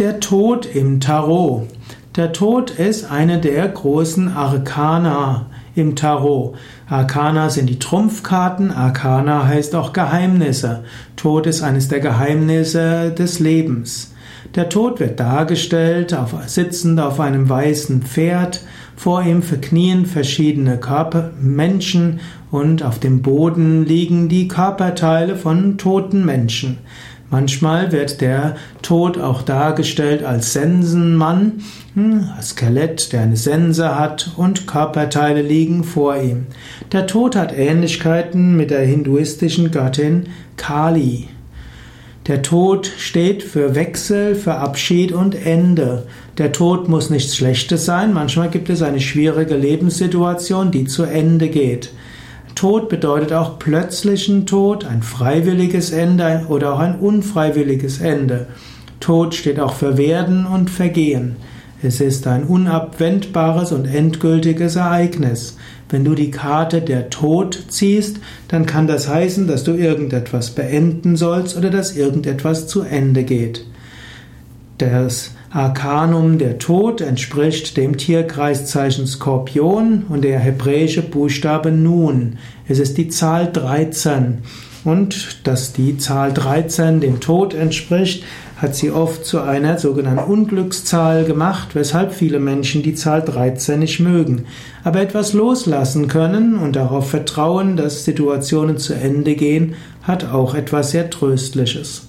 Der Tod im Tarot. Der Tod ist eine der großen Arkana im Tarot. Arkana sind die Trumpfkarten, Arkana heißt auch Geheimnisse. Tod ist eines der Geheimnisse des Lebens. Der Tod wird dargestellt, auf, sitzend auf einem weißen Pferd, vor ihm verknien verschiedene Körper, Menschen und auf dem Boden liegen die Körperteile von toten Menschen. Manchmal wird der Tod auch dargestellt als Sensenmann, hm, Skelett, der eine Sense hat und Körperteile liegen vor ihm. Der Tod hat Ähnlichkeiten mit der hinduistischen Göttin Kali. Der Tod steht für Wechsel, für Abschied und Ende. Der Tod muss nichts Schlechtes sein, manchmal gibt es eine schwierige Lebenssituation, die zu Ende geht. Tod bedeutet auch plötzlichen Tod, ein freiwilliges Ende oder auch ein unfreiwilliges Ende. Tod steht auch für Werden und Vergehen. Es ist ein unabwendbares und endgültiges Ereignis. Wenn du die Karte der Tod ziehst, dann kann das heißen, dass du irgendetwas beenden sollst oder dass irgendetwas zu Ende geht. Das Arkanum der Tod entspricht dem Tierkreiszeichen Skorpion und der hebräische Buchstabe Nun. Es ist die Zahl 13. Und dass die Zahl 13 dem Tod entspricht, hat sie oft zu einer sogenannten Unglückszahl gemacht, weshalb viele Menschen die Zahl 13 nicht mögen. Aber etwas loslassen können und darauf vertrauen, dass Situationen zu Ende gehen, hat auch etwas sehr Tröstliches.